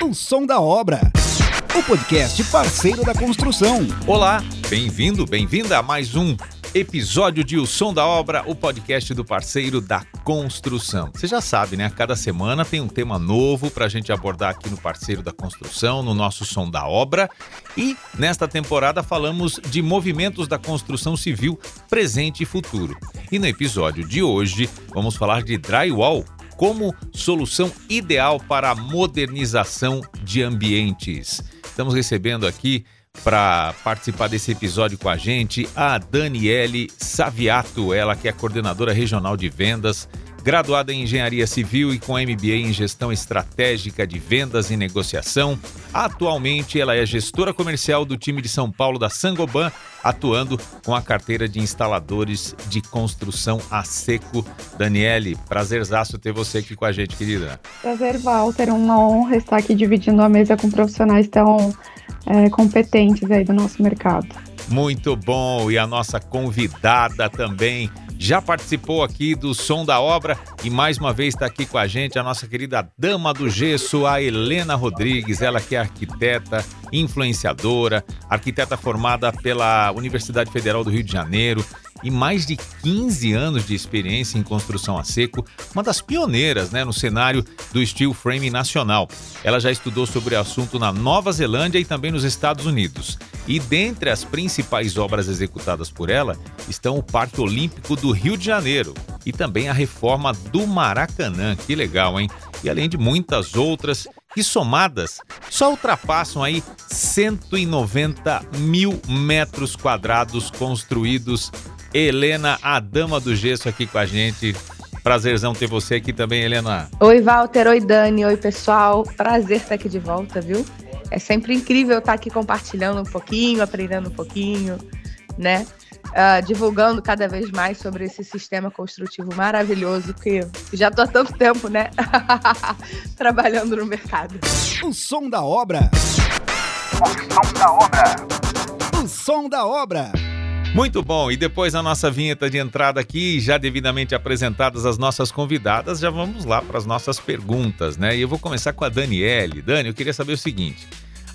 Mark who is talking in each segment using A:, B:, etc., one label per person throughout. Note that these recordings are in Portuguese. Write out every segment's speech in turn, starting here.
A: O som da obra. O podcast parceiro da construção.
B: Olá, bem-vindo, bem-vinda a mais um episódio de O Som da Obra, o podcast do parceiro da construção. Você já sabe, né? Cada semana tem um tema novo para a gente abordar aqui no Parceiro da Construção, no nosso Som da Obra. E nesta temporada falamos de movimentos da construção civil presente e futuro. E no episódio de hoje vamos falar de drywall como solução ideal para a modernização de ambientes. Estamos recebendo aqui para participar desse episódio com a gente a Daniele Saviato, ela que é coordenadora regional de vendas, graduada em engenharia civil e com MBA em gestão estratégica de vendas e negociação. Atualmente, ela é gestora comercial do time de São Paulo da Sangoban, atuando com a carteira de instaladores de construção a seco. Daniele, prazerzaço ter você aqui com a gente, querida.
C: Prazer, Walter. Uma honra estar aqui dividindo a mesa com profissionais tão é, competentes aí do nosso mercado.
B: Muito bom. E a nossa convidada também já participou aqui do Som da Obra e mais uma vez está aqui com a gente a nossa querida dama do gesso, a Helena Rodrigues, ela que é arquiteta, influenciadora, arquiteta formada pela Universidade Federal do Rio de Janeiro e mais de 15 anos de experiência em construção a seco, uma das pioneiras né, no cenário do steel frame nacional. Ela já estudou sobre o assunto na Nova Zelândia e também nos Estados Unidos. E dentre as principais obras executadas por ela estão o Parque Olímpico do Rio de Janeiro e também a reforma do Maracanã. Que legal, hein? E além de muitas outras que somadas só ultrapassam aí 190 mil metros quadrados construídos Helena, a dama do gesso, aqui com a gente. Prazerzão ter você aqui também, Helena.
D: Oi, Walter. Oi, Dani. Oi, pessoal. Prazer estar aqui de volta, viu? É sempre incrível estar aqui compartilhando um pouquinho, aprendendo um pouquinho, né? Uh, divulgando cada vez mais sobre esse sistema construtivo maravilhoso que já estou há tanto tempo, né? Trabalhando no mercado.
A: O som da obra. O som da obra. O som da obra.
B: Muito bom, e depois a nossa vinheta de entrada aqui, já devidamente apresentadas as nossas convidadas, já vamos lá para as nossas perguntas, né? E eu vou começar com a Daniele. Dani, eu queria saber o seguinte: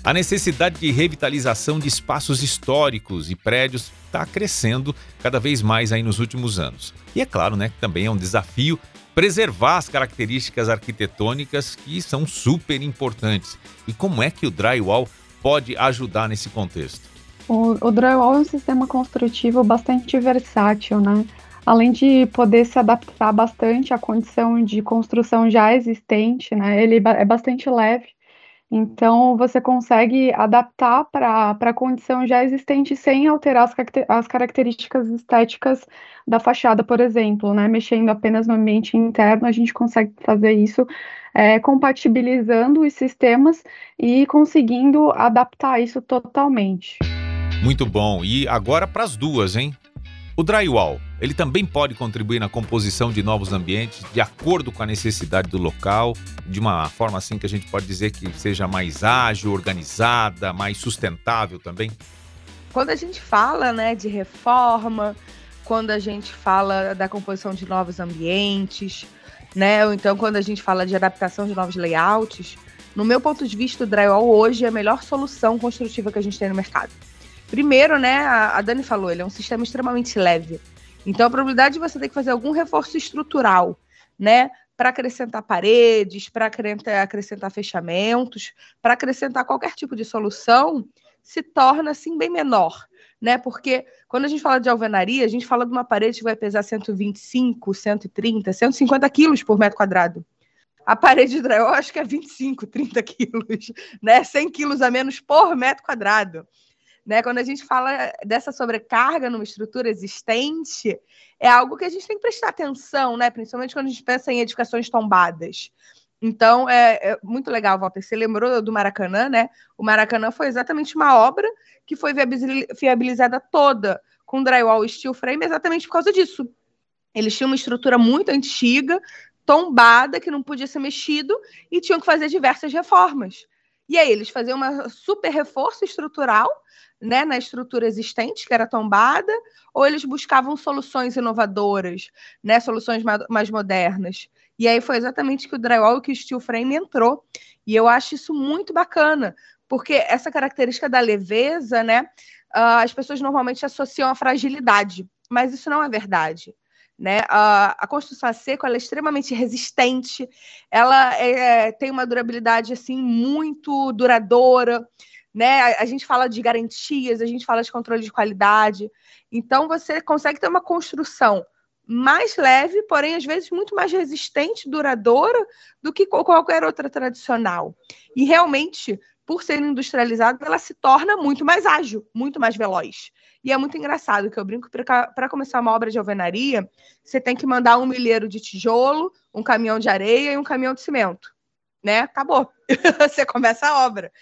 B: a necessidade de revitalização de espaços históricos e prédios está crescendo cada vez mais aí nos últimos anos. E é claro, né, que também é um desafio preservar as características arquitetônicas que são super importantes. E como é que o drywall pode ajudar nesse contexto?
C: O, o drywall é um sistema construtivo bastante versátil, né? Além de poder se adaptar bastante à condição de construção já existente, né? Ele é bastante leve, então você consegue adaptar para a condição já existente sem alterar as, as características estéticas da fachada, por exemplo, né? Mexendo apenas no ambiente interno, a gente consegue fazer isso é, compatibilizando os sistemas e conseguindo adaptar isso totalmente.
B: Muito bom. E agora para as duas, hein? O drywall, ele também pode contribuir na composição de novos ambientes de acordo com a necessidade do local, de uma forma assim que a gente pode dizer que seja mais ágil, organizada, mais sustentável também?
D: Quando a gente fala, né, de reforma, quando a gente fala da composição de novos ambientes, né, ou então quando a gente fala de adaptação de novos layouts, no meu ponto de vista, o drywall hoje é a melhor solução construtiva que a gente tem no mercado. Primeiro, né, a, Dani falou, ele é um sistema extremamente leve. Então, a probabilidade de você ter que fazer algum reforço estrutural, né, para acrescentar paredes, para acrescentar fechamentos, para acrescentar qualquer tipo de solução, se torna assim bem menor, né? Porque quando a gente fala de alvenaria, a gente fala de uma parede que vai pesar 125, 130, 150 quilos por metro quadrado. A parede de drywall acho que é 25, 30 quilos, né? 100 quilos a menos por metro quadrado. Né? Quando a gente fala dessa sobrecarga numa estrutura existente, é algo que a gente tem que prestar atenção, né? principalmente quando a gente pensa em edificações tombadas. Então, é, é, muito legal, Walter. Você lembrou do Maracanã, né? O Maracanã foi exatamente uma obra que foi viabilizada toda com drywall e steel frame exatamente por causa disso. Eles tinham uma estrutura muito antiga, tombada, que não podia ser mexido, e tinham que fazer diversas reformas. E aí, eles faziam uma super reforço estrutural né, na estrutura existente, que era tombada, ou eles buscavam soluções inovadoras, né, soluções mais modernas. E aí foi exatamente que o drywall que o steel frame entrou. E eu acho isso muito bacana, porque essa característica da leveza, né? Uh, as pessoas normalmente associam a fragilidade, mas isso não é verdade. Né? A, a construção a seco é extremamente resistente, ela é, tem uma durabilidade assim muito duradoura. Né? A, a gente fala de garantias, a gente fala de controle de qualidade. Então você consegue ter uma construção mais leve, porém às vezes muito mais resistente, duradoura do que qualquer outra tradicional. E realmente, por ser industrializada, ela se torna muito mais ágil, muito mais veloz. E é muito engraçado que eu brinco para começar uma obra de alvenaria, você tem que mandar um milheiro de tijolo, um caminhão de areia e um caminhão de cimento, né? Acabou. você começa a obra.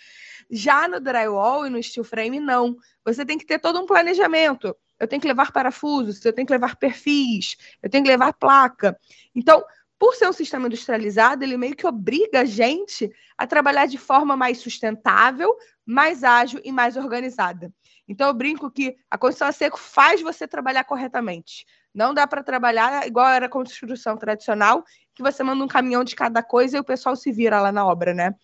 D: Já no drywall e no steel frame não. Você tem que ter todo um planejamento eu tenho que levar parafusos, eu tenho que levar perfis, eu tenho que levar placa. Então, por ser um sistema industrializado, ele meio que obriga a gente a trabalhar de forma mais sustentável, mais ágil e mais organizada. Então, eu brinco que a construção a seco faz você trabalhar corretamente. Não dá para trabalhar igual era a construção tradicional, que você manda um caminhão de cada coisa e o pessoal se vira lá na obra, né?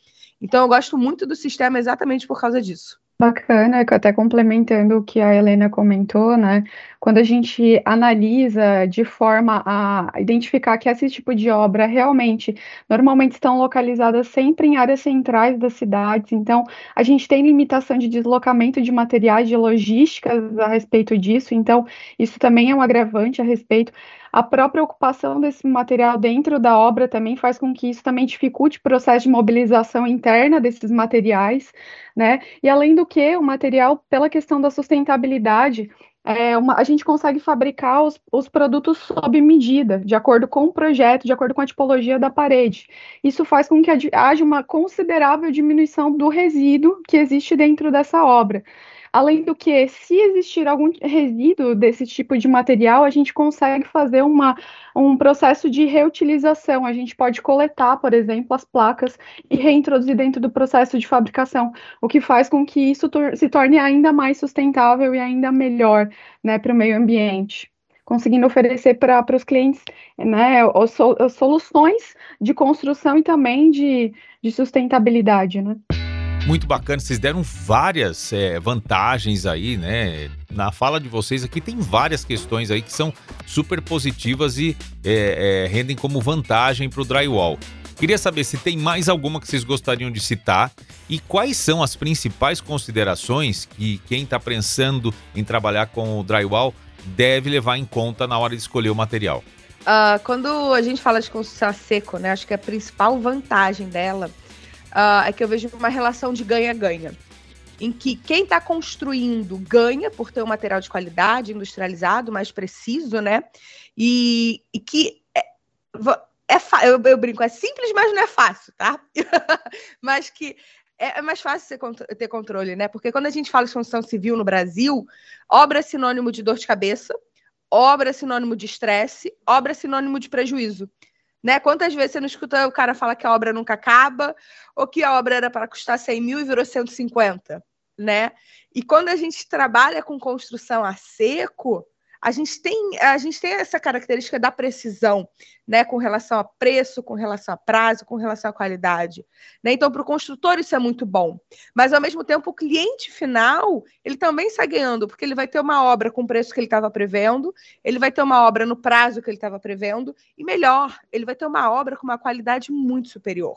D: Então, eu gosto muito do sistema exatamente por causa disso.
C: Bacana, até complementando o que a Helena comentou, né? Quando a gente analisa de forma a identificar que esse tipo de obra realmente, normalmente estão localizadas sempre em áreas centrais das cidades, então a gente tem limitação de deslocamento de materiais, de logísticas a respeito disso, então isso também é um agravante a respeito. A própria ocupação desse material dentro da obra também faz com que isso também dificulte o processo de mobilização interna desses materiais, né? E além do que, o material, pela questão da sustentabilidade, é uma, a gente consegue fabricar os, os, produtos sob medida, de acordo com o projeto, de acordo com a tipologia da parede. Isso faz com que haja uma considerável diminuição do resíduo que existe dentro dessa obra. Além do que, se existir algum resíduo desse tipo de material, a gente consegue fazer uma, um processo de reutilização. A gente pode coletar, por exemplo, as placas e reintroduzir dentro do processo de fabricação, o que faz com que isso se torne ainda mais sustentável e ainda melhor né, para o meio ambiente conseguindo oferecer para os clientes né, soluções de construção e também de, de sustentabilidade. Né?
B: Muito bacana. Vocês deram várias é, vantagens aí, né? Na fala de vocês aqui tem várias questões aí que são super positivas e é, é, rendem como vantagem para o drywall. Queria saber se tem mais alguma que vocês gostariam de citar e quais são as principais considerações que quem está pensando em trabalhar com o drywall deve levar em conta na hora de escolher o material.
D: Uh, quando a gente fala de construção a seco, né, acho que a principal vantagem dela uh, é que eu vejo uma relação de ganha-ganha. Em que quem está construindo ganha por ter um material de qualidade, industrializado, mais preciso, né? E, e que é, é eu, eu brinco, é simples, mas não é fácil, tá? mas que é, é mais fácil ter controle, né? Porque quando a gente fala de construção civil no Brasil, obra é sinônimo de dor de cabeça, obra é sinônimo de estresse, obra é sinônimo de prejuízo. Né? Quantas vezes você não escuta o cara falar que a obra nunca acaba, ou que a obra era para custar 100 mil e virou 150, né? E quando a gente trabalha com construção a seco, a gente tem, a gente tem essa característica da precisão, né, com relação a preço, com relação a prazo, com relação à qualidade. Né? Então, para o construtor isso é muito bom. Mas, ao mesmo tempo, o cliente final, ele também sai ganhando, porque ele vai ter uma obra com o preço que ele estava prevendo, ele vai ter uma obra no prazo que ele estava prevendo, e melhor, ele vai ter uma obra com uma qualidade muito superior.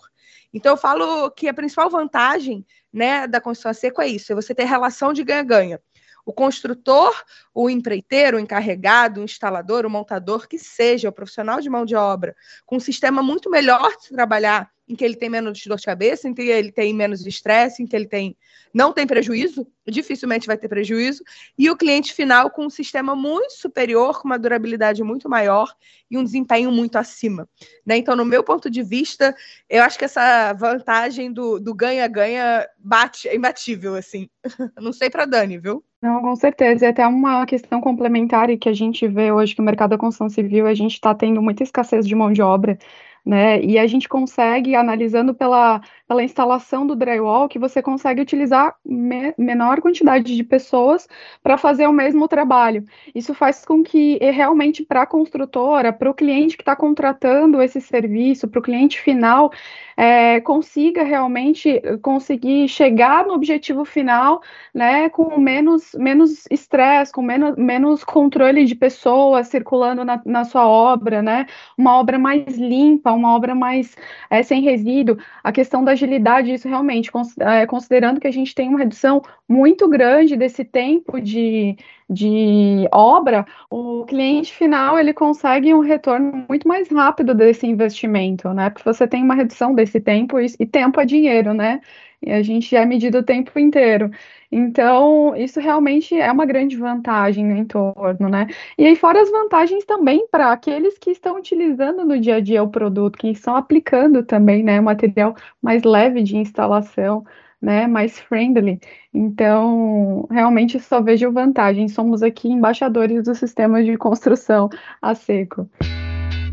D: Então, eu falo que a principal vantagem né, da construção seco é isso, é você ter relação de ganha-ganha. O construtor, o empreiteiro, o encarregado, o instalador, o montador, que seja, o profissional de mão de obra, com um sistema muito melhor de trabalhar em que ele tem menos dor de cabeça, em que ele tem menos estresse, em que ele tem não tem prejuízo, dificilmente vai ter prejuízo, e o cliente final com um sistema muito superior, com uma durabilidade muito maior e um desempenho muito acima. Né? Então, no meu ponto de vista, eu acho que essa vantagem do ganha-ganha bate, é imbatível, assim. não sei para Dani, viu?
C: Não, com certeza. E até uma questão complementar que a gente vê hoje que o mercado da construção civil, a gente está tendo muita escassez de mão de obra né? E a gente consegue, analisando pela, pela instalação do drywall, que você consegue utilizar me, menor quantidade de pessoas para fazer o mesmo trabalho. Isso faz com que realmente para a construtora, para o cliente que está contratando esse serviço, para o cliente final, é, consiga realmente conseguir chegar no objetivo final, né, com menos menos estresse, com menos, menos controle de pessoas circulando na, na sua obra, né, uma obra mais limpa, uma obra mais é, sem resíduo. A questão da agilidade, isso realmente, é, considerando que a gente tem uma redução muito grande desse tempo de, de obra, o cliente final ele consegue um retorno muito mais rápido desse investimento, né? Porque você tem uma redução desse tempo e, e tempo é dinheiro, né? E a gente é medido o tempo inteiro. Então, isso realmente é uma grande vantagem no entorno, né? E aí, fora as vantagens também para aqueles que estão utilizando no dia a dia o produto, que estão aplicando também, né? Material mais leve de instalação né, mais friendly. Então, realmente só vejo vantagem. Somos aqui embaixadores do sistema de construção a seco.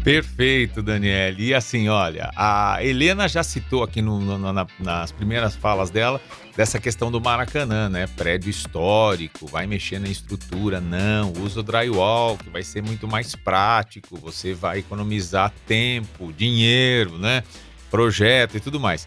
B: Perfeito, Daniel. E assim, olha, a Helena já citou aqui no, no, na, nas primeiras falas dela dessa questão do Maracanã, né? Prédio histórico, vai mexer na estrutura. Não, usa o drywall, que vai ser muito mais prático. Você vai economizar tempo, dinheiro, né? Projeto e tudo mais.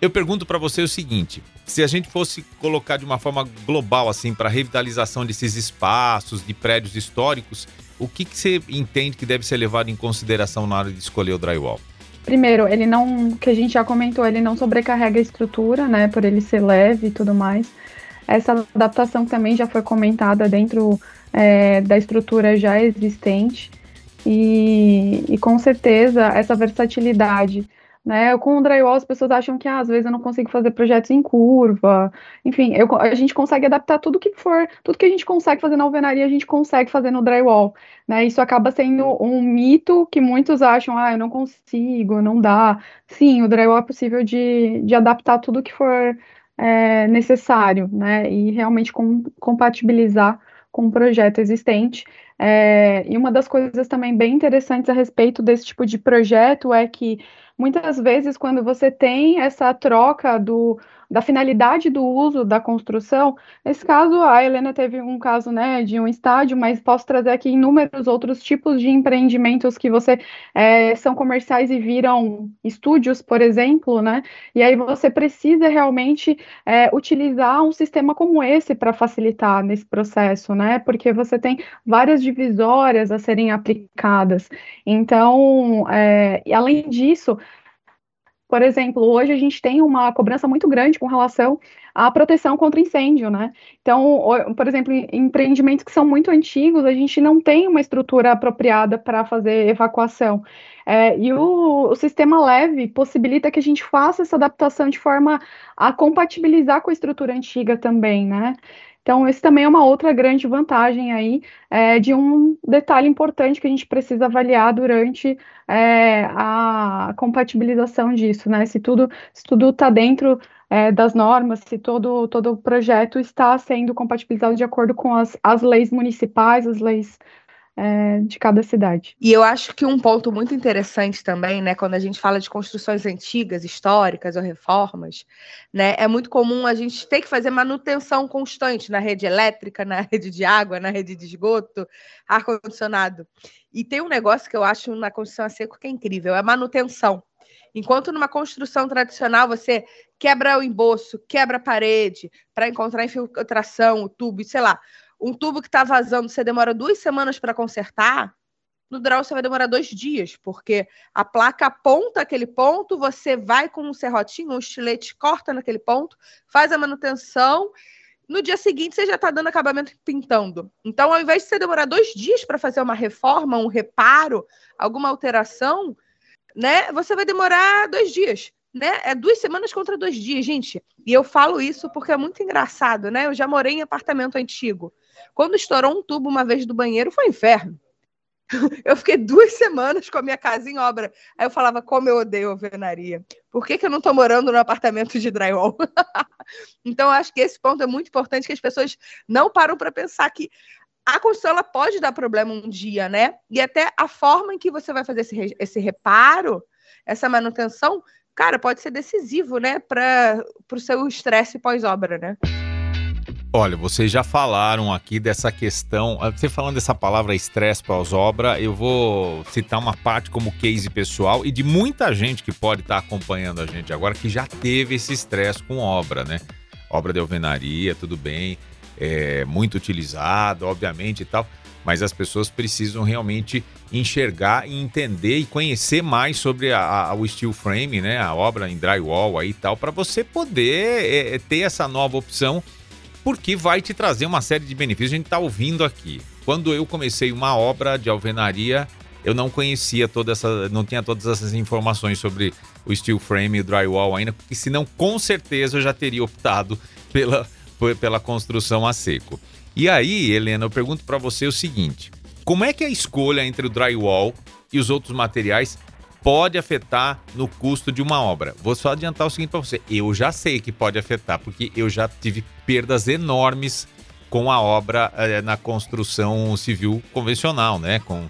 B: Eu pergunto para você o seguinte: se a gente fosse colocar de uma forma global assim para revitalização desses espaços, de prédios históricos, o que, que você entende que deve ser levado em consideração na hora de escolher o drywall?
C: Primeiro, ele não, que a gente já comentou, ele não sobrecarrega a estrutura, né, por ele ser leve e tudo mais. Essa adaptação também já foi comentada dentro é, da estrutura já existente. E, e com certeza essa versatilidade né? Com o drywall, as pessoas acham que ah, às vezes eu não consigo fazer projetos em curva. Enfim, eu, a gente consegue adaptar tudo que for, tudo que a gente consegue fazer na alvenaria, a gente consegue fazer no drywall. Né? Isso acaba sendo um mito que muitos acham, ah, eu não consigo, não dá. Sim, o drywall é possível de, de adaptar tudo que for é, necessário, né? E realmente com, compatibilizar com o projeto existente. É, e uma das coisas também bem interessantes a respeito desse tipo de projeto é que muitas vezes, quando você tem essa troca do, da finalidade do uso da construção, nesse caso, a Helena teve um caso né, de um estádio, mas posso trazer aqui inúmeros outros tipos de empreendimentos que você é, são comerciais e viram estúdios, por exemplo, né? E aí você precisa realmente é, utilizar um sistema como esse para facilitar nesse processo, né? Porque você tem várias divisórias a serem aplicadas. Então, é, além disso, por exemplo, hoje a gente tem uma cobrança muito grande com relação à proteção contra incêndio, né? Então, por exemplo, em empreendimentos que são muito antigos, a gente não tem uma estrutura apropriada para fazer evacuação. É, e o, o, sistema leve possibilita que a gente faça essa adaptação de forma a compatibilizar com a estrutura antiga também, né? Então, esse também é uma outra grande vantagem aí é, de um detalhe importante que a gente precisa avaliar durante é, a compatibilização disso, né? Se tudo se tudo está dentro é, das normas, se todo todo o projeto está sendo compatibilizado de acordo com as, as leis municipais, as leis é, de cada cidade.
D: E eu acho que um ponto muito interessante também, né, quando a gente fala de construções antigas, históricas ou reformas, né, é muito comum a gente ter que fazer manutenção constante na rede elétrica, na rede de água, na rede de esgoto, ar-condicionado. E tem um negócio que eu acho na construção a seco que é incrível, é a manutenção. Enquanto numa construção tradicional você quebra o emboço, quebra a parede para encontrar infiltração, o tubo, sei lá, um tubo que está vazando, você demora duas semanas para consertar, no draw você vai demorar dois dias, porque a placa aponta aquele ponto, você vai com um serrotinho, um estilete, corta naquele ponto, faz a manutenção. No dia seguinte, você já está dando acabamento pintando. Então, ao invés de você demorar dois dias para fazer uma reforma, um reparo, alguma alteração, né? Você vai demorar dois dias né? É duas semanas contra dois dias, gente. E eu falo isso porque é muito engraçado, né? Eu já morei em apartamento antigo. Quando estourou um tubo uma vez do banheiro, foi um inferno. Eu fiquei duas semanas com a minha casa em obra. Aí eu falava, como eu odeio alvenaria. Por que, que eu não estou morando no apartamento de drywall? então, acho que esse ponto é muito importante, que as pessoas não param para pensar que a construção ela pode dar problema um dia, né? E até a forma em que você vai fazer esse, esse reparo essa manutenção, cara, pode ser decisivo, né, para o seu estresse pós-obra, né?
B: Olha, vocês já falaram aqui dessa questão. Ah, você falando dessa palavra estresse pós-obra, eu vou citar uma parte como case pessoal e de muita gente que pode estar acompanhando a gente agora que já teve esse estresse com obra, né? Obra de alvenaria, tudo bem, é muito utilizado, obviamente e tal, mas as pessoas precisam realmente enxergar e entender e conhecer mais sobre a, a, o steel frame, né? A obra em drywall aí e tal, para você poder é, ter essa nova opção porque vai te trazer uma série de benefícios. A gente está ouvindo aqui. Quando eu comecei uma obra de alvenaria, eu não conhecia toda essa, não tinha todas essas informações sobre o steel frame e o drywall ainda, porque senão com certeza eu já teria optado pela, pela construção a seco. E aí, Helena, eu pergunto para você o seguinte: como é que a escolha entre o drywall e os outros materiais pode afetar no custo de uma obra. Vou só adiantar o seguinte para você: eu já sei que pode afetar, porque eu já tive perdas enormes com a obra é, na construção civil convencional, né? Com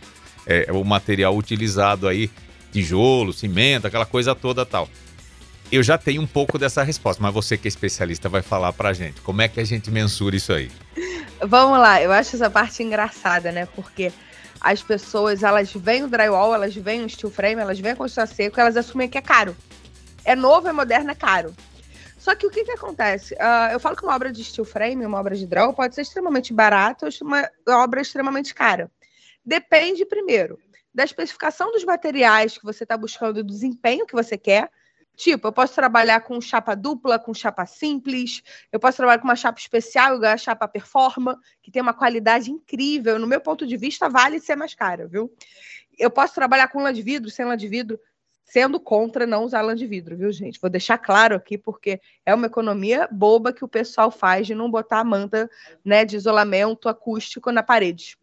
B: é, o material utilizado aí, tijolo, cimento, aquela coisa toda tal. Eu já tenho um pouco dessa resposta, mas você que é especialista vai falar pra gente. Como é que a gente mensura isso aí?
D: Vamos lá, eu acho essa parte engraçada, né? Porque as pessoas, elas veem o drywall, elas veem o steel frame, elas veem a construção seco, elas assumem que é caro. É novo, é moderno, é caro. Só que o que que acontece? Uh, eu falo que uma obra de steel frame, uma obra de drywall, pode ser extremamente barata ou uma obra extremamente cara. Depende, primeiro, da especificação dos materiais que você está buscando, do desempenho que você quer, Tipo, eu posso trabalhar com chapa dupla, com chapa simples, eu posso trabalhar com uma chapa especial, a chapa Performa, que tem uma qualidade incrível. No meu ponto de vista, vale ser mais cara, viu? Eu posso trabalhar com lã de vidro, sem lã de vidro, sendo contra não usar lã de vidro, viu, gente? Vou deixar claro aqui, porque é uma economia boba que o pessoal faz de não botar a manta né, de isolamento acústico na parede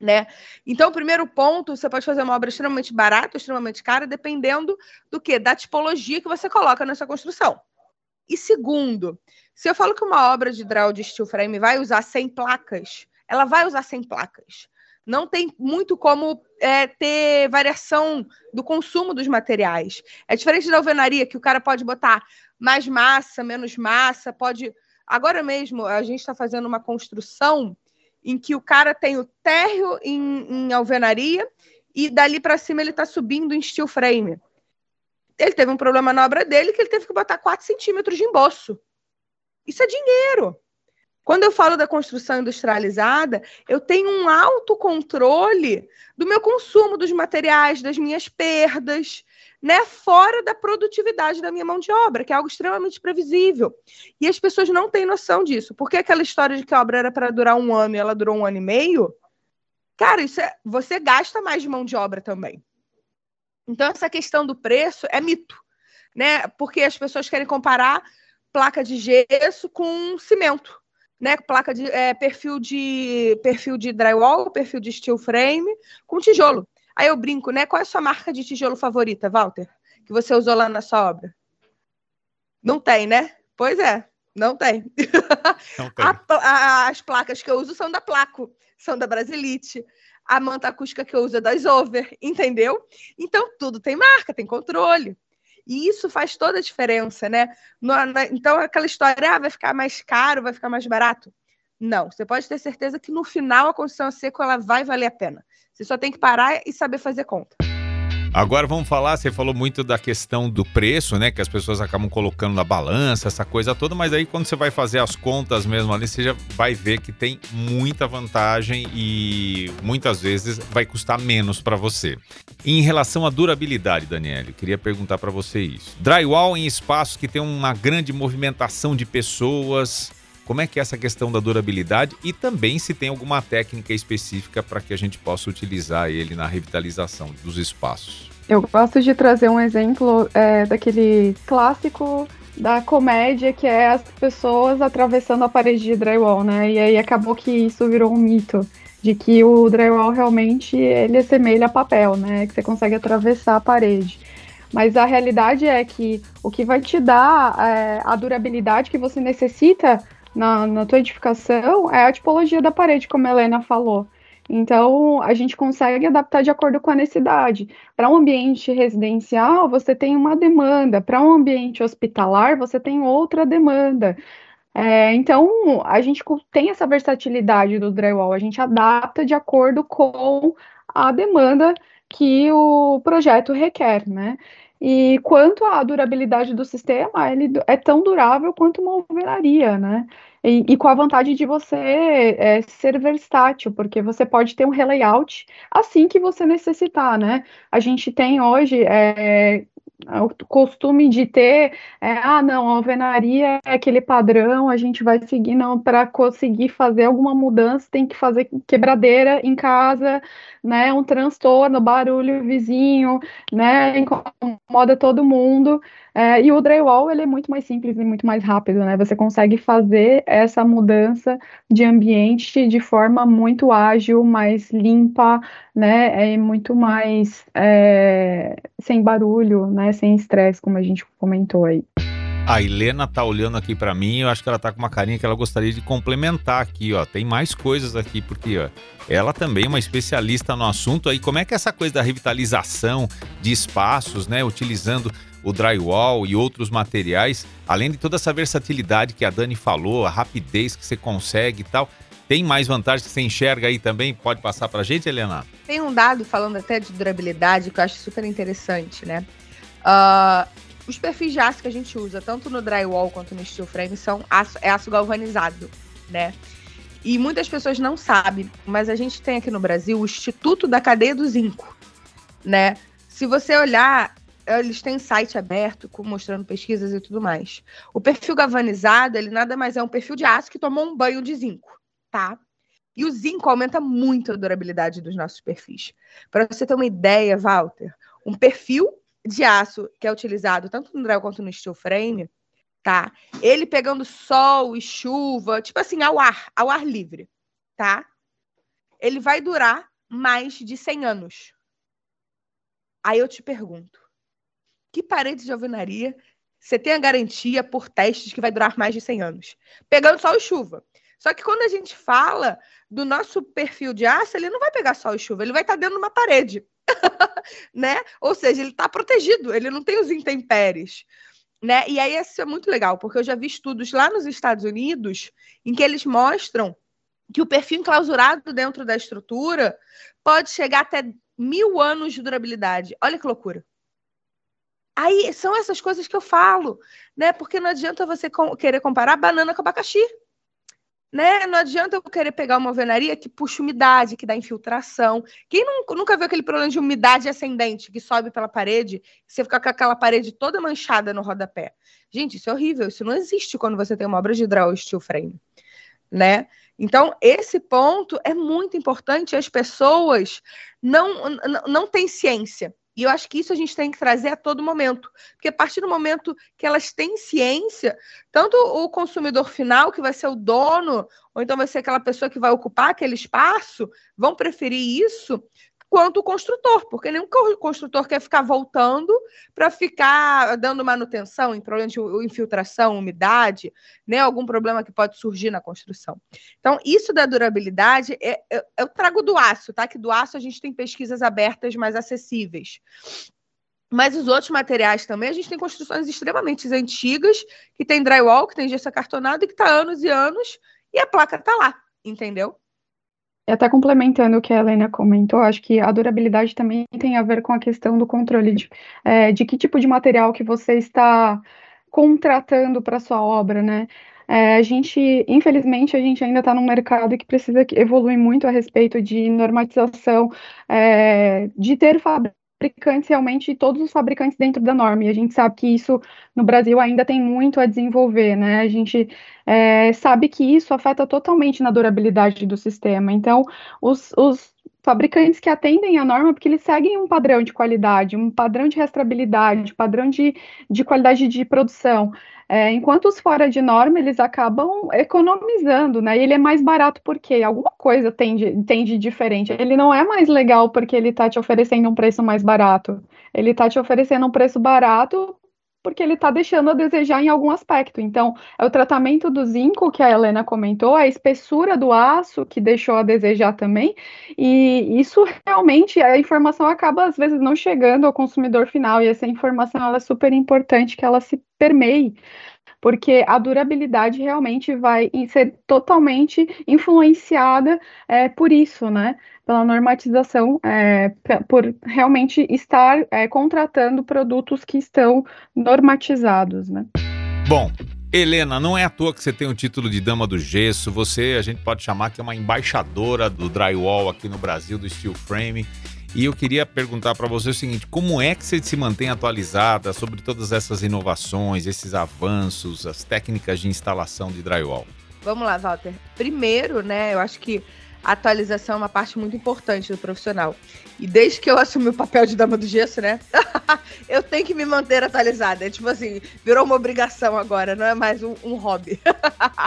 D: né? Então, o primeiro ponto, você pode fazer uma obra extremamente barata, extremamente cara, dependendo do que? Da tipologia que você coloca nessa construção. E segundo, se eu falo que uma obra de draw de steel frame vai usar 100 placas, ela vai usar 100 placas. Não tem muito como é, ter variação do consumo dos materiais. É diferente da alvenaria, que o cara pode botar mais massa, menos massa, pode. Agora mesmo, a gente está fazendo uma construção em que o cara tem o térreo em, em alvenaria e dali para cima ele está subindo em steel frame. Ele teve um problema na obra dele que ele teve que botar 4 centímetros de emboço. Isso é dinheiro. Quando eu falo da construção industrializada, eu tenho um autocontrole do meu consumo dos materiais, das minhas perdas, né, fora da produtividade da minha mão de obra, que é algo extremamente previsível. E as pessoas não têm noção disso. Porque aquela história de que a obra era para durar um ano e ela durou um ano e meio, cara, isso é, você gasta mais de mão de obra também. Então, essa questão do preço é mito, né? Porque as pessoas querem comparar placa de gesso com cimento, né? Placa de é, perfil de perfil de drywall, perfil de steel frame com tijolo. Aí eu brinco, né? Qual é a sua marca de tijolo favorita, Walter? Que você usou lá na sua obra? Não tem, né? Pois é, não tem. Não tem. A, a, as placas que eu uso são da Placo, são da Brasilite. A manta acústica que eu uso é da Isover, entendeu? Então, tudo tem marca, tem controle. E isso faz toda a diferença, né? No, na, então, aquela história, ah, vai ficar mais caro, vai ficar mais barato. Não, você pode ter certeza que no final a construção a seco ela vai valer a pena. Você só tem que parar e saber fazer conta.
B: Agora vamos falar, você falou muito da questão do preço, né? Que as pessoas acabam colocando na balança, essa coisa toda, mas aí quando você vai fazer as contas mesmo ali, você já vai ver que tem muita vantagem e muitas vezes vai custar menos para você. Em relação à durabilidade, Daniele, queria perguntar para você isso. Drywall em espaços que tem uma grande movimentação de pessoas, como é que é essa questão da durabilidade e também se tem alguma técnica específica para que a gente possa utilizar ele na revitalização dos espaços?
C: Eu gosto de trazer um exemplo é, daquele clássico da comédia que é as pessoas atravessando a parede de drywall, né? E aí acabou que isso virou um mito de que o drywall realmente ele assemelha papel, né? Que você consegue atravessar a parede. Mas a realidade é que o que vai te dar é, a durabilidade que você necessita na, na tua edificação é a tipologia da parede, como a Helena falou. Então, a gente consegue adaptar de acordo com a necessidade. Para um ambiente residencial, você tem uma demanda, para um ambiente hospitalar, você tem outra demanda. É, então, a gente tem essa versatilidade do drywall, a gente adapta de acordo com a demanda que o projeto requer, né? E quanto à durabilidade do sistema, ele é tão durável quanto uma alvenaria, né? E, e, com a vantagem de você é, ser versátil, porque você pode ter um relayout assim que você necessitar, né? A gente tem hoje é, o costume de ter, é, ah, não, a alvenaria é aquele padrão, a gente vai seguir, não, para conseguir fazer alguma mudança, tem que fazer quebradeira em casa, né, um transtorno, barulho vizinho, né, incomoda todo mundo, é, e o drywall, ele é muito mais simples e muito mais rápido, né, você consegue fazer essa mudança de ambiente de forma muito ágil, mais limpa, né, é muito mais é, sem barulho, né, sem estresse, como a gente comentou aí.
B: A Helena tá olhando aqui para mim, eu acho que ela tá com uma carinha que ela gostaria de complementar aqui, ó. Tem mais coisas aqui, porque ó, ela também é uma especialista no assunto. Aí, como é que é essa coisa da revitalização de espaços, né, utilizando o drywall e outros materiais, além de toda essa versatilidade que a Dani falou, a rapidez que você consegue e tal, tem mais vantagens que você enxerga aí também? Pode passar para a gente, Helena?
D: Tem um dado falando até de durabilidade que eu acho super interessante, né? Uh, os perfis de aço que a gente usa, tanto no drywall quanto no steel frame, são aço, é aço galvanizado, né? E muitas pessoas não sabem, mas a gente tem aqui no Brasil o Instituto da Cadeia do Zinco, né? Se você olhar, eles têm site aberto mostrando pesquisas e tudo mais. O perfil galvanizado, ele nada mais é um perfil de aço que tomou um banho de zinco, tá? E o zinco aumenta muito a durabilidade dos nossos perfis. Para você ter uma ideia, Walter, um perfil de aço que é utilizado tanto no drywall quanto no steel frame, tá? Ele pegando sol e chuva, tipo assim, ao ar, ao ar livre, tá? Ele vai durar mais de 100 anos. Aí eu te pergunto, que parede de alvenaria você tem a garantia por testes que vai durar mais de 100 anos? Pegando sol e chuva. Só que quando a gente fala do nosso perfil de aço, ele não vai pegar sol e chuva, ele vai estar dentro de uma parede. né? Ou seja, ele está protegido, ele não tem os intempéries. Né? E aí isso é muito legal, porque eu já vi estudos lá nos Estados Unidos em que eles mostram que o perfil enclausurado dentro da estrutura pode chegar até mil anos de durabilidade. Olha que loucura. Aí são essas coisas que eu falo, né? Porque não adianta você querer comparar banana com abacaxi né? Não adianta eu querer pegar uma alvenaria que puxa umidade, que dá infiltração. Quem não, nunca viu aquele problema de umidade ascendente que sobe pela parede, você fica com aquela parede toda manchada no rodapé? Gente, isso é horrível. Isso não existe quando você tem uma obra de hidral steel frame, né? Então, esse ponto é muito importante. As pessoas não, não, não têm ciência. E eu acho que isso a gente tem que trazer a todo momento. Porque a partir do momento que elas têm ciência, tanto o consumidor final, que vai ser o dono, ou então vai ser aquela pessoa que vai ocupar aquele espaço, vão preferir isso, quanto o construtor, porque nenhum construtor quer ficar voltando para ficar dando manutenção em problemas de infiltração, umidade, né, algum problema que pode surgir na construção. Então, isso da durabilidade, é, é, eu trago do aço, tá? Que do aço a gente tem pesquisas abertas mais acessíveis. Mas os outros materiais também, a gente tem construções extremamente antigas, que tem drywall, que tem gesso acartonado e que está anos e anos, e a placa está lá, entendeu?
C: Até complementando o que a Helena comentou, acho que a durabilidade também tem a ver com a questão do controle de, é, de que tipo de material que você está contratando para sua obra, né? É, a gente, infelizmente, a gente ainda está num mercado que precisa evoluir muito a respeito de normatização, é, de ter fábricas fabricantes realmente todos os fabricantes dentro da norma. E a gente sabe que isso no Brasil ainda tem muito a desenvolver, né? A gente é, sabe que isso afeta totalmente na durabilidade do sistema. Então, os, os fabricantes que atendem a norma, porque eles seguem um padrão de qualidade, um padrão de restabilidade, padrão de, de qualidade de produção. É, enquanto os fora de norma, eles acabam economizando, né? E ele é mais barato porque alguma coisa tem de, tem de diferente. Ele não é mais legal porque ele está te oferecendo um preço mais barato. Ele está te oferecendo um preço barato porque ele está deixando a desejar em algum aspecto. Então, é o tratamento do zinco que a Helena comentou, a espessura do aço que deixou a desejar também, e isso realmente a informação acaba às vezes não chegando ao consumidor final, e essa informação ela é super importante que ela se permeie porque a durabilidade realmente vai ser totalmente influenciada é, por isso, né? Pela normatização, é, por realmente estar é, contratando produtos que estão normatizados, né?
B: Bom, Helena, não é à toa que você tem o título de dama do gesso. Você, a gente pode chamar que é uma embaixadora do drywall aqui no Brasil, do steel frame. E eu queria perguntar para você o seguinte: como é que você se mantém atualizada sobre todas essas inovações, esses avanços, as técnicas de instalação de drywall?
D: Vamos lá, Walter. Primeiro, né, eu acho que a atualização é uma parte muito importante do profissional. E desde que eu assumi o papel de dama do gesso, né? eu tenho que me manter atualizada. É tipo assim, virou uma obrigação agora, não é mais um, um hobby.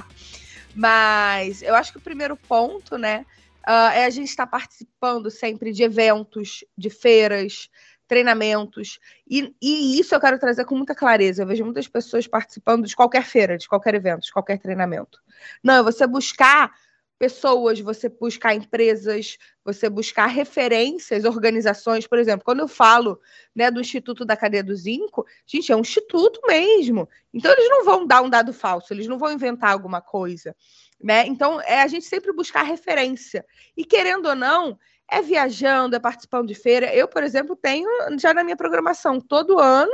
D: Mas eu acho que o primeiro ponto, né, Uh, é a gente estar tá participando sempre de eventos, de feiras, treinamentos. E, e, isso eu quero trazer com muita clareza. Eu vejo muitas pessoas participando de qualquer feira, de qualquer evento, de qualquer treinamento. Não, é você buscar pessoas, você buscar empresas, você buscar referências, organizações. Por exemplo, quando eu falo né, do Instituto da Cadeia do Zinco, gente, é um instituto mesmo. Então, eles não vão dar um dado falso, eles não vão inventar alguma coisa. Né? Então, é a gente sempre buscar referência. E querendo ou não, é viajando, é participando de feira. Eu, por exemplo, tenho já na minha programação todo ano,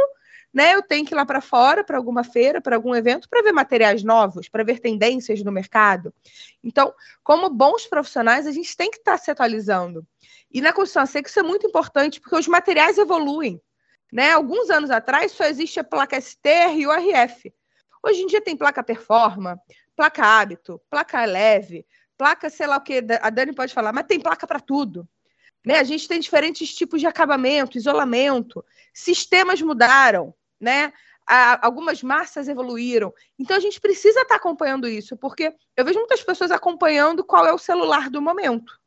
D: né? Eu tenho que ir lá para fora, para alguma feira, para algum evento, para ver materiais novos, para ver tendências no mercado. Então, como bons profissionais, a gente tem que estar tá se atualizando. E na construção seca isso é muito importante, porque os materiais evoluem. Né? Alguns anos atrás só existia placa STR e URF. Hoje em dia tem placa Performa, placa hábito, placa leve, placa sei lá o que, a Dani pode falar, mas tem placa para tudo. Né? A gente tem diferentes tipos de acabamento, isolamento, sistemas mudaram, né? algumas massas evoluíram. Então a gente precisa estar tá acompanhando isso, porque eu vejo muitas pessoas acompanhando qual é o celular do momento.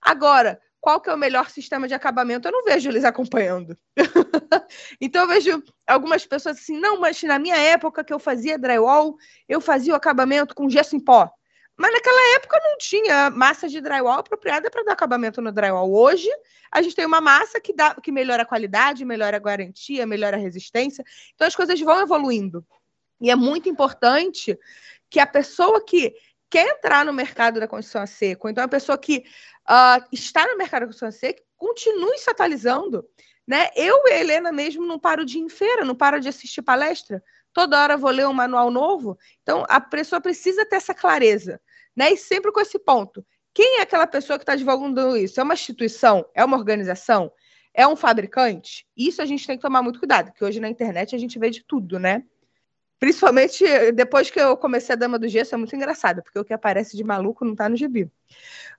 D: Agora, qual que é o melhor sistema de acabamento? Eu não vejo eles acompanhando. então eu vejo algumas pessoas assim, não, mas na minha época que eu fazia drywall, eu fazia o acabamento com gesso em pó. Mas naquela época não tinha massa de drywall apropriada para dar acabamento no drywall. Hoje, a gente tem uma massa que, dá, que melhora a qualidade, melhora a garantia, melhora a resistência. Então, as coisas vão evoluindo. E é muito importante que a pessoa que quer entrar no mercado da construção a seco, então a pessoa que uh, está no mercado da construção a seco, continue se atualizando. Né? Eu e a Helena mesmo não paro de ir em feira, não paro de assistir palestra. Toda hora vou ler um manual novo. Então, a pessoa precisa ter essa clareza. Né? E sempre com esse ponto. Quem é aquela pessoa que está divulgando isso? É uma instituição? É uma organização? É um fabricante? Isso a gente tem que tomar muito cuidado, porque hoje na internet a gente vê de tudo, né? Principalmente depois que eu comecei a Dama do Gesso, é muito engraçado, porque o que aparece de maluco não está no gibi.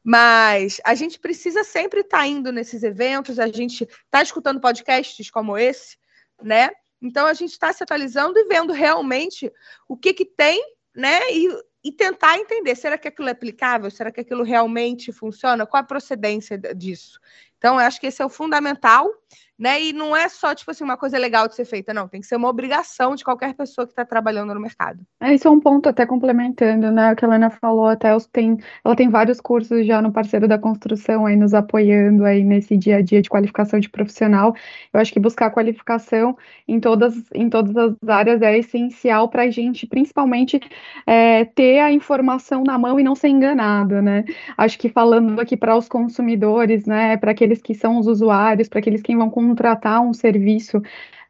D: Mas a gente precisa sempre estar tá indo nesses eventos, a gente está escutando podcasts como esse, né? Então a gente está se atualizando e vendo realmente o que, que tem, né? E, e tentar entender, será que aquilo é aplicável? Será que aquilo realmente funciona? Qual a procedência disso? Então, eu acho que esse é o fundamental né? E não é só, tipo assim, uma coisa legal de ser feita, não. Tem que ser uma obrigação de qualquer pessoa que está trabalhando no mercado.
C: É, isso é um ponto até complementando, né? O que a Helena falou, até tem, ela tem vários cursos já no parceiro da construção aí nos apoiando aí nesse dia a dia de qualificação de profissional. Eu acho que buscar qualificação em todas, em todas as áreas é essencial para a gente, principalmente, é, ter a informação na mão e não ser enganado, né? Acho que falando aqui para os consumidores, né? Para aqueles que são os usuários, para aqueles que vão contratar um serviço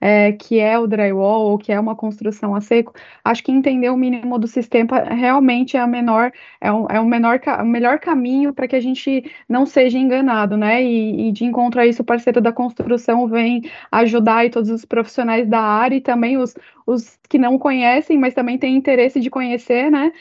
C: é, que é o drywall ou que é uma construção a seco, acho que entender o mínimo do sistema realmente é a menor, é o, é o, menor, o melhor caminho para que a gente não seja enganado, né? E, e, de encontrar isso, o parceiro da construção vem ajudar aí todos os profissionais da área e também os, os que não conhecem, mas também têm interesse de conhecer, né?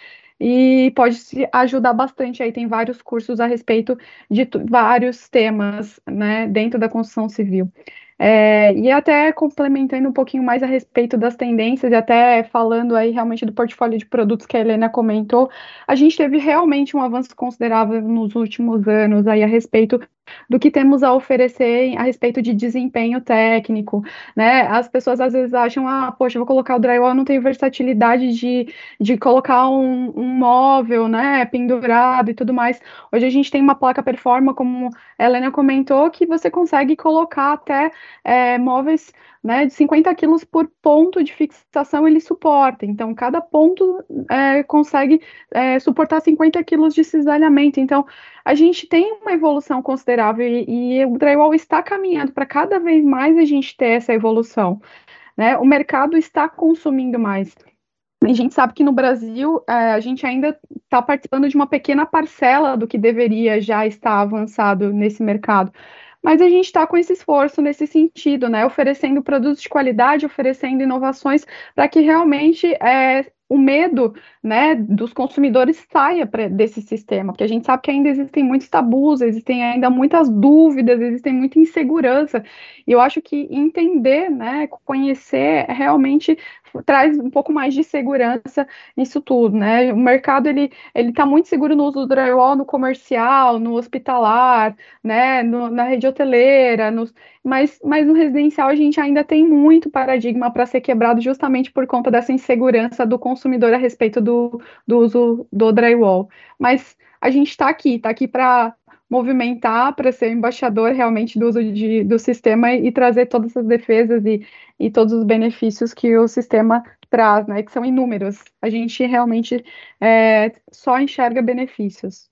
C: E pode ajudar bastante. Aí tem vários cursos a respeito de vários temas, né, dentro da construção civil. É, e até complementando um pouquinho mais a respeito das tendências, e até falando aí realmente do portfólio de produtos que a Helena comentou, a gente teve realmente um avanço considerável nos últimos anos aí a respeito do que temos a oferecer a respeito de desempenho técnico, né? As pessoas às vezes acham, ah, poxa, vou colocar o drywall, não tenho versatilidade de, de colocar um, um móvel, né, pendurado e tudo mais. Hoje a gente tem uma placa Performa, como a Helena comentou, que você consegue colocar até é, móveis né, de 50 quilos por ponto de fixação ele suporta. Então, cada ponto é, consegue é, suportar 50 quilos de cisalhamento. Então, a gente tem uma evolução considerável e, e o drywall está caminhando para cada vez mais a gente ter essa evolução. Né? O mercado está consumindo mais. A gente sabe que no Brasil é, a gente ainda está participando de uma pequena parcela do que deveria já estar avançado nesse mercado mas a gente está com esse esforço nesse sentido, né? Oferecendo produtos de qualidade, oferecendo inovações para que realmente é, o medo né, dos consumidores saia pra, desse sistema, porque a gente sabe que ainda existem muitos tabus, existem ainda muitas dúvidas, existem muita insegurança, e eu acho que entender, né, conhecer realmente traz um pouco mais de segurança nisso tudo, né? O mercado ele ele está muito seguro no uso do drywall no comercial, no hospitalar, né? No, na rede hoteleira, nos, mas, mas no residencial a gente ainda tem muito paradigma para ser quebrado justamente por conta dessa insegurança do consumidor a respeito do, do uso do drywall. Mas a gente está aqui, está aqui para movimentar para ser embaixador realmente do uso de, do sistema e, e trazer todas as defesas e, e todos os benefícios que o sistema traz, né, que são inúmeros. A gente realmente é, só enxerga benefícios.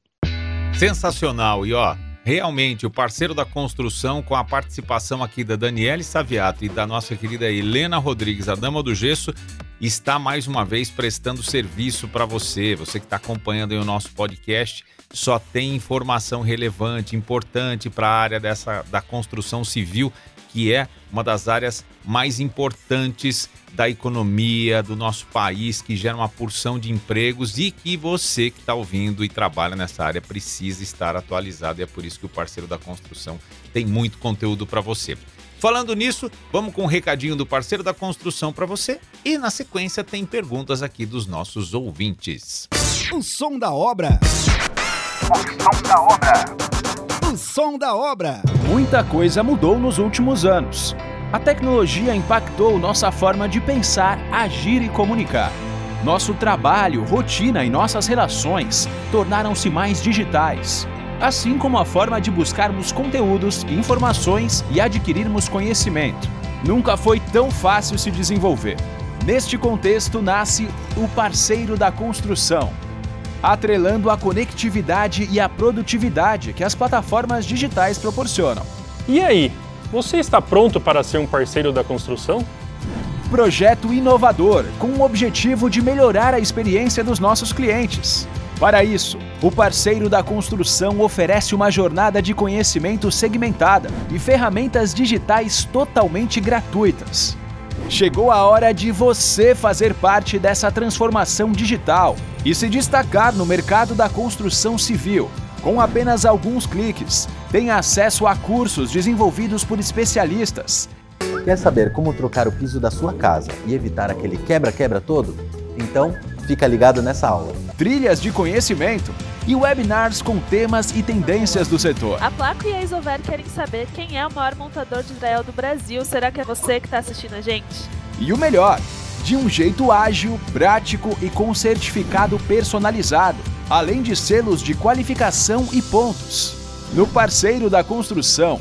B: Sensacional. E ó, realmente o parceiro da construção, com a participação aqui da Daniele Saviato e da nossa querida Helena Rodrigues, a dama do gesso, está mais uma vez prestando serviço para você. Você que está acompanhando o nosso podcast só tem informação relevante, importante para a área dessa da construção civil, que é uma das áreas mais importantes da economia do nosso país, que gera uma porção de empregos e que você que está ouvindo e trabalha nessa área precisa estar atualizado. E é por isso que o parceiro da construção tem muito conteúdo para você. Falando nisso, vamos com um recadinho do parceiro da construção para você e na sequência tem perguntas aqui dos nossos ouvintes.
A: O som da obra. O som da obra. O som da obra.
E: Muita coisa mudou nos últimos anos. A tecnologia impactou nossa forma de pensar, agir e comunicar. Nosso trabalho, rotina e nossas relações tornaram-se mais digitais, assim como a forma de buscarmos conteúdos, informações e adquirirmos conhecimento. Nunca foi tão fácil se desenvolver. Neste contexto nasce o parceiro da construção, atrelando a conectividade e a produtividade que as plataformas digitais proporcionam.
F: E aí, você está pronto para ser um parceiro da construção?
E: Projeto inovador com o objetivo de melhorar a experiência dos nossos clientes. Para isso, o parceiro da construção oferece uma jornada de conhecimento segmentada e ferramentas digitais totalmente gratuitas. Chegou a hora de você fazer parte dessa transformação digital e se destacar no mercado da construção civil. Com apenas alguns cliques, tem acesso a cursos desenvolvidos por especialistas.
G: Quer saber como trocar o piso da sua casa e evitar aquele quebra-quebra todo? Então, fica ligado nessa aula.
E: Trilhas de conhecimento e webinars com temas e tendências do setor.
H: A Placo e a Isover querem saber quem é o maior montador de Israel do Brasil. Será que é você que está assistindo a gente?
E: E o melhor, de um jeito ágil, prático e com certificado personalizado, além de selos de qualificação e pontos. No parceiro da construção,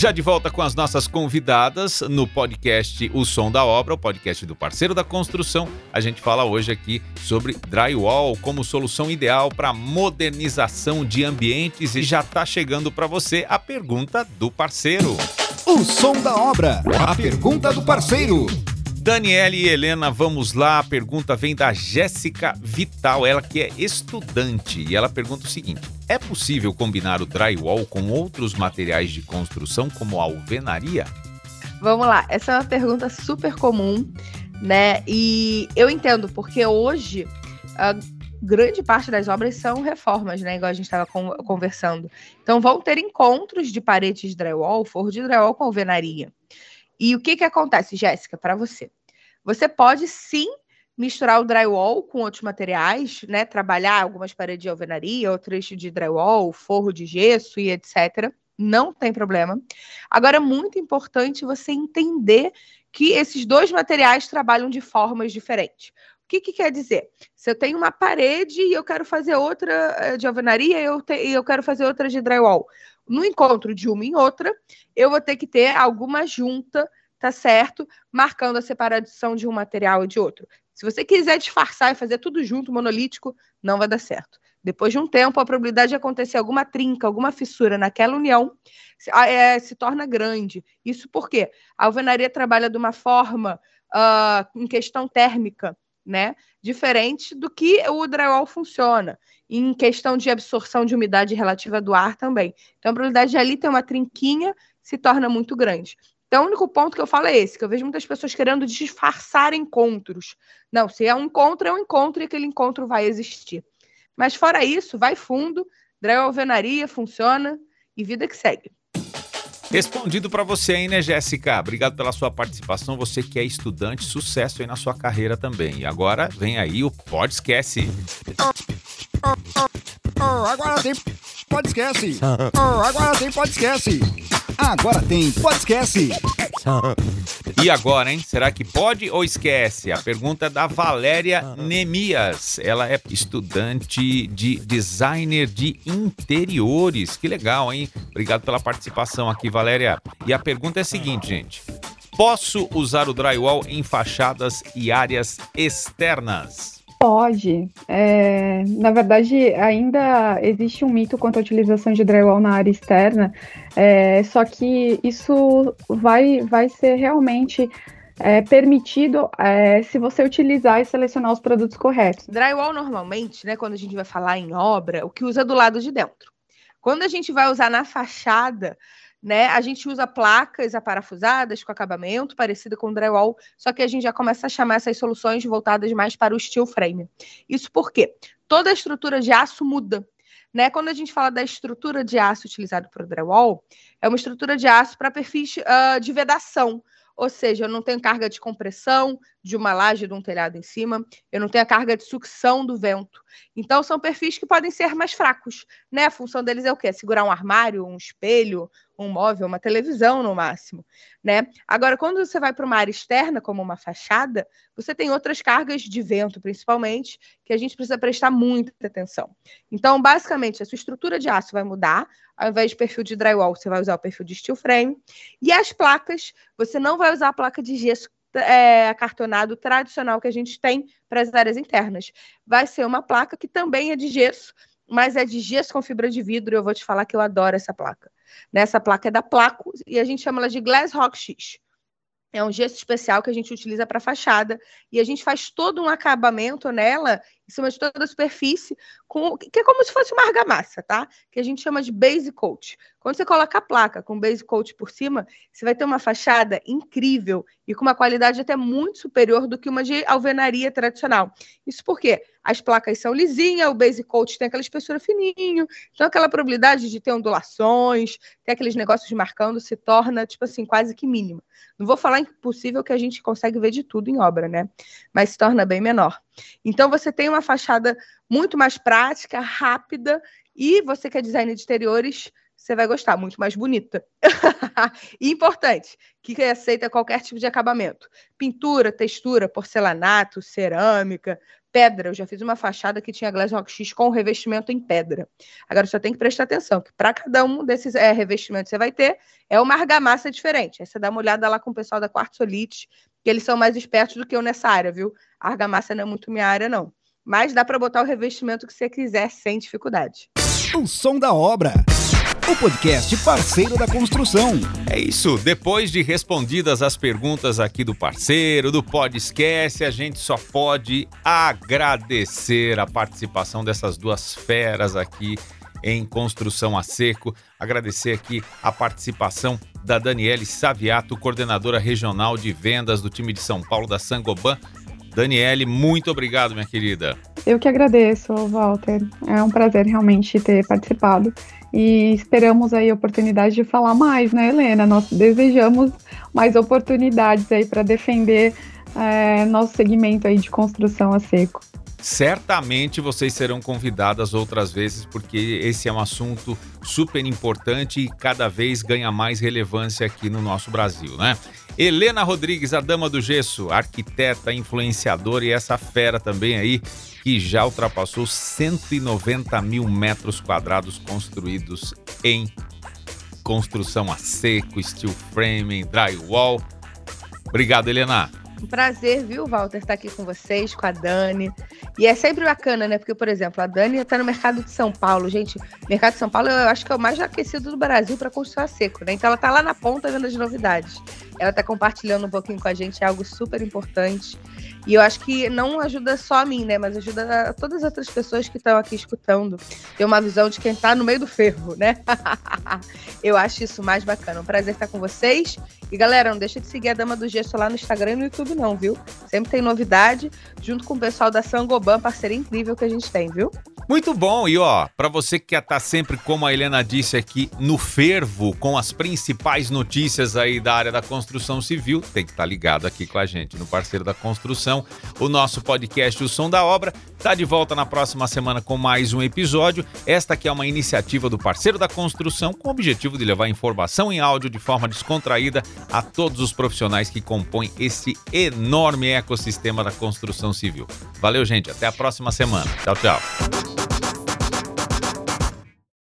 B: Já de volta com as nossas convidadas no podcast O Som da Obra, o podcast do parceiro da construção. A gente fala hoje aqui sobre drywall como solução ideal para modernização de ambientes e já está chegando para você a pergunta do parceiro.
A: O som da obra. A pergunta do parceiro.
B: Daniele e Helena, vamos lá. A pergunta vem da Jéssica Vital, ela que é estudante. E ela pergunta o seguinte: É possível combinar o drywall com outros materiais de construção, como alvenaria?
D: Vamos lá, essa é uma pergunta super comum, né? E eu entendo, porque hoje a grande parte das obras são reformas, né? Igual a gente estava conversando. Então vão ter encontros de paredes de drywall, forro de drywall com alvenaria. E o que, que acontece, Jéssica, para você? Você pode sim misturar o drywall com outros materiais, né? Trabalhar algumas paredes de alvenaria, outras de drywall, forro de gesso e etc. Não tem problema. Agora, é muito importante você entender que esses dois materiais trabalham de formas diferentes. O que, que quer dizer? Se eu tenho uma parede e eu quero fazer outra eh, de alvenaria e eu, te, eu quero fazer outra de drywall, no encontro de uma em outra, eu vou ter que ter alguma junta, tá certo? Marcando a separação de um material e de outro. Se você quiser disfarçar e fazer tudo junto, monolítico, não vai dar certo. Depois de um tempo, a probabilidade de acontecer alguma trinca, alguma fissura naquela união se, é, se torna grande. Isso porque a alvenaria trabalha de uma forma uh, em questão térmica, né? Diferente do que o drywall funciona em questão de absorção de umidade relativa do ar também. Então, a probabilidade de ali ter uma trinquinha se torna muito grande. Então, o único ponto que eu falo é esse, que eu vejo muitas pessoas querendo disfarçar encontros. Não, se é um encontro, é um encontro e aquele encontro vai existir. Mas fora isso, vai fundo, drywall alvenaria, funciona e vida que segue.
B: Respondido para você aí, né, Jéssica? Obrigado pela sua participação. Você que é estudante, sucesso aí na sua carreira também. E agora vem aí o Pode Esquece.
A: Oh, agora tem pode esquece. Oh, agora tem pode esquece. Agora tem pode esquece.
B: E agora, hein? Será que pode ou esquece? A pergunta é da Valéria Nemias. Ela é estudante de designer de interiores. Que legal, hein? Obrigado pela participação aqui, Valéria. E a pergunta é a seguinte, gente. Posso usar o drywall em fachadas e áreas externas?
C: Pode. É, na verdade, ainda existe um mito quanto à utilização de drywall na área externa, é, só que isso vai, vai ser realmente é, permitido é, se você utilizar e selecionar os produtos corretos.
D: Drywall, normalmente, né, quando a gente vai falar em obra, o que usa do lado de dentro. Quando a gente vai usar na fachada, né? A gente usa placas aparafusadas com acabamento parecido com drywall, só que a gente já começa a chamar essas soluções voltadas mais para o steel frame. Isso porque toda a estrutura de aço muda. Né? Quando a gente fala da estrutura de aço utilizada para o drywall, é uma estrutura de aço para perfis uh, de vedação, ou seja, eu não tenho carga de compressão de uma laje de um telhado em cima, eu não tenho a carga de sucção do vento. Então, são perfis que podem ser mais fracos, né? A função deles é o quê? Segurar um armário, um espelho, um móvel, uma televisão no máximo, né? Agora, quando você vai para uma área externa, como uma fachada, você tem outras cargas de vento, principalmente, que a gente precisa prestar muita atenção. Então, basicamente, a sua estrutura de aço vai mudar, ao invés de perfil de drywall, você vai usar o perfil de steel frame, e as placas, você não vai usar a placa de gesso é, acartonado tradicional que a gente tem para as áreas internas. Vai ser uma placa que também é de gesso, mas é de gesso com fibra de vidro, e eu vou te falar que eu adoro essa placa. Nessa placa é da Placo e a gente chama ela de Glass Rock X. É um gesso especial que a gente utiliza para fachada e a gente faz todo um acabamento nela em cima de toda a superfície, com, que é como se fosse uma argamassa, tá? Que a gente chama de base coat. Quando você coloca a placa com base coat por cima, você vai ter uma fachada incrível e com uma qualidade até muito superior do que uma de alvenaria tradicional. Isso porque as placas são lisinhas, o base coat tem aquela espessura fininho, então aquela probabilidade de ter ondulações, ter aqueles negócios marcando se torna, tipo assim, quase que mínima. Não vou falar impossível que a gente consegue ver de tudo em obra, né? Mas se torna bem menor. Então você tem uma fachada muito mais prática, rápida, e você que é designer de exteriores, você vai gostar, muito mais bonita. e importante, que aceita qualquer tipo de acabamento. Pintura, textura, porcelanato, cerâmica, pedra. Eu já fiz uma fachada que tinha Glass Rock X com revestimento em pedra. Agora só tem que prestar atenção que para cada um desses é, revestimentos que você vai ter é uma argamassa diferente. Aí você dá uma olhada lá com o pessoal da Quartzolite, que eles são mais espertos do que eu nessa área, viu? A argamassa não é muito minha área, não. Mas dá para botar o revestimento que você quiser sem dificuldade.
A: O som da obra. O podcast parceiro da construção.
B: É isso. Depois de respondidas as perguntas aqui do parceiro, do podcast, a gente só pode agradecer a participação dessas duas feras aqui em construção a seco. Agradecer aqui a participação da Daniele Saviato, coordenadora regional de vendas do time de São Paulo da Sangoban. Daniele, muito obrigado, minha querida.
C: Eu que agradeço, Walter. É um prazer realmente ter participado e esperamos aí a oportunidade de falar mais, né, Helena? Nós desejamos mais oportunidades aí para defender é, nosso segmento aí de construção a seco.
B: Certamente vocês serão convidadas outras vezes, porque esse é um assunto super importante e cada vez ganha mais relevância aqui no nosso Brasil, né? Helena Rodrigues, a dama do gesso, arquiteta, influenciadora e essa fera também aí, que já ultrapassou 190 mil metros quadrados construídos em construção a seco, steel framing, drywall. Obrigado, Helena.
D: Um prazer, viu, Walter, estar aqui com vocês, com a Dani. E é sempre bacana, né? Porque, por exemplo, a Dani está no mercado de São Paulo. Gente, mercado de São Paulo eu acho que é o mais aquecido do Brasil para construção a seco, né? Então ela está lá na ponta vendo as novidades. Ela está compartilhando um pouquinho com a gente, é algo super importante. E eu acho que não ajuda só a mim, né? Mas ajuda a todas as outras pessoas que estão aqui escutando. Ter uma visão de quem está no meio do ferro, né? eu acho isso mais bacana. Um prazer estar com vocês. E galera, não deixa de seguir a Dama do Gesso lá no Instagram e no YouTube, não, viu? Sempre tem novidade, junto com o pessoal da Sangoban, parceria incrível que a gente tem, viu?
B: Muito bom, e ó, para você que quer estar tá sempre, como a Helena disse aqui, no fervo, com as principais notícias aí da área da construção civil, tem que estar tá ligado aqui com a gente, no Parceiro da Construção. O nosso podcast O Som da Obra está de volta na próxima semana com mais um episódio. Esta aqui é uma iniciativa do Parceiro da Construção com o objetivo de levar informação em áudio de forma descontraída a todos os profissionais que compõem esse enorme ecossistema da construção civil. Valeu, gente. Até a próxima semana. Tchau, tchau.